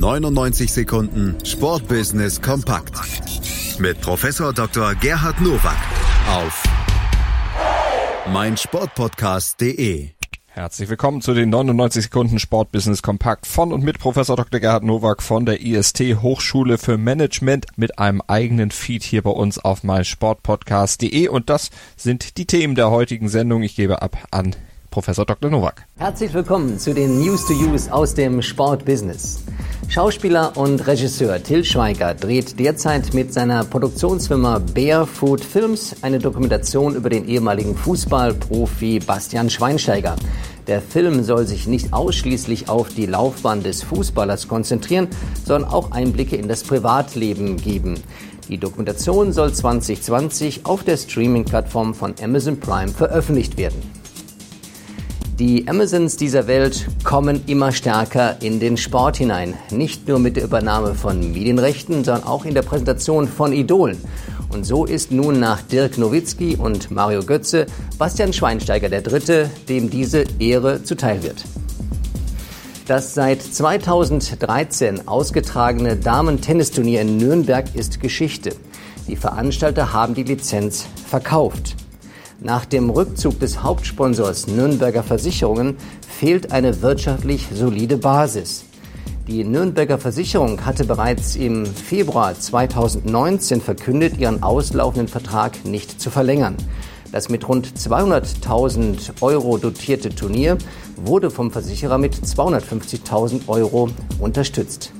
99 Sekunden Sportbusiness kompakt mit Professor Dr. Gerhard Nowak auf meinsportpodcast.de. Herzlich willkommen zu den 99 Sekunden Sportbusiness Kompakt von und mit Professor Dr. Gerhard Nowak von der IST Hochschule für Management mit einem eigenen Feed hier bei uns auf meinsportpodcast.de und das sind die Themen der heutigen Sendung. Ich gebe ab an Professor Dr. Nowak. Herzlich willkommen zu den News to Use aus dem Sportbusiness. Schauspieler und Regisseur Till Schweiger dreht derzeit mit seiner Produktionsfirma Barefoot Films eine Dokumentation über den ehemaligen Fußballprofi Bastian Schweinsteiger. Der Film soll sich nicht ausschließlich auf die Laufbahn des Fußballers konzentrieren, sondern auch Einblicke in das Privatleben geben. Die Dokumentation soll 2020 auf der Streaming-Plattform von Amazon Prime veröffentlicht werden. Die Amazons dieser Welt kommen immer stärker in den Sport hinein. Nicht nur mit der Übernahme von Medienrechten, sondern auch in der Präsentation von Idolen. Und so ist nun nach Dirk Nowitzki und Mario Götze Bastian Schweinsteiger der Dritte, dem diese Ehre zuteil wird. Das seit 2013 ausgetragene Damen-Tennisturnier in Nürnberg ist Geschichte. Die Veranstalter haben die Lizenz verkauft. Nach dem Rückzug des Hauptsponsors Nürnberger Versicherungen fehlt eine wirtschaftlich solide Basis. Die Nürnberger Versicherung hatte bereits im Februar 2019 verkündet, ihren auslaufenden Vertrag nicht zu verlängern. Das mit rund 200.000 Euro dotierte Turnier wurde vom Versicherer mit 250.000 Euro unterstützt.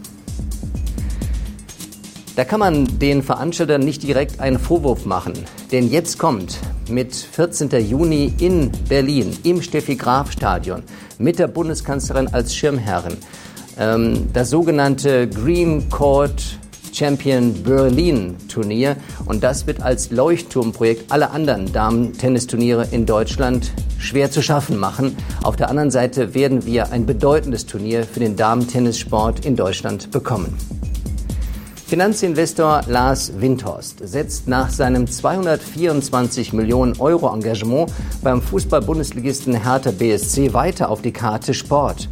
Da kann man den Veranstaltern nicht direkt einen Vorwurf machen. Denn jetzt kommt mit 14. Juni in Berlin im Steffi Graf Stadion mit der Bundeskanzlerin als Schirmherrin ähm, das sogenannte Green Court Champion Berlin Turnier. Und das wird als Leuchtturmprojekt alle anderen Damen-Tennisturniere in Deutschland schwer zu schaffen machen. Auf der anderen Seite werden wir ein bedeutendes Turnier für den Damen-Tennissport in Deutschland bekommen. Finanzinvestor Lars Windhorst setzt nach seinem 224 Millionen Euro Engagement beim Fußball-Bundesligisten Hertha BSC weiter auf die Karte Sport.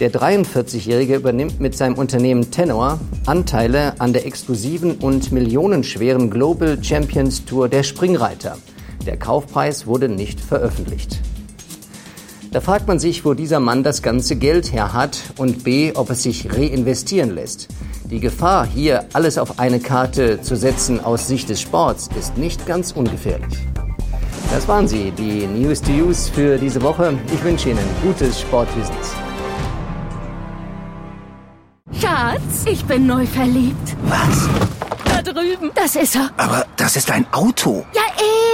Der 43-Jährige übernimmt mit seinem Unternehmen Tenor Anteile an der exklusiven und millionenschweren Global Champions Tour der Springreiter. Der Kaufpreis wurde nicht veröffentlicht. Da fragt man sich, wo dieser Mann das ganze Geld her hat und b, ob es sich reinvestieren lässt. Die Gefahr, hier alles auf eine Karte zu setzen aus Sicht des Sports, ist nicht ganz ungefährlich. Das waren sie, die News to Use für diese Woche. Ich wünsche Ihnen gutes Sportbusiness. Schatz, ich bin neu verliebt. Was? Da drüben. Das ist er. Aber das ist ein Auto. Ja,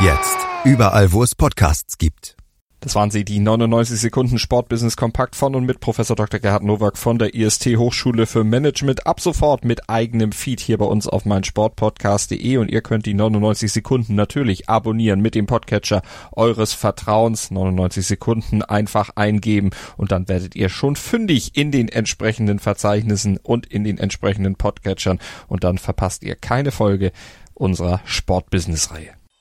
Jetzt. Überall, wo es Podcasts gibt. Das waren sie, die 99 Sekunden Sportbusiness Kompakt von und mit Professor Dr. Gerhard Nowak von der IST Hochschule für Management. Ab sofort mit eigenem Feed hier bei uns auf meinsportpodcast.de und ihr könnt die 99 Sekunden natürlich abonnieren mit dem Podcatcher eures Vertrauens. 99 Sekunden einfach eingeben und dann werdet ihr schon fündig in den entsprechenden Verzeichnissen und in den entsprechenden Podcatchern und dann verpasst ihr keine Folge unserer Sportbusiness-Reihe.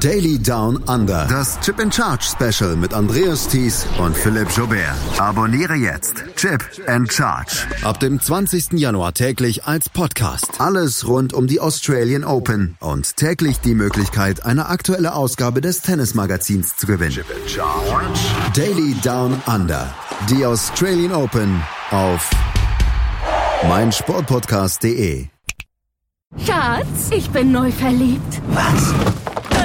Daily Down Under. Das Chip and Charge Special mit Andreas Thies und Philipp Jobert. Abonniere jetzt Chip and Charge. Ab dem 20. Januar täglich als Podcast. Alles rund um die Australian Open und täglich die Möglichkeit, eine aktuelle Ausgabe des Tennismagazins zu gewinnen. Chip and Charge. Daily Down Under. Die Australian Open auf meinsportpodcast.de. Schatz, ich bin neu verliebt. Was?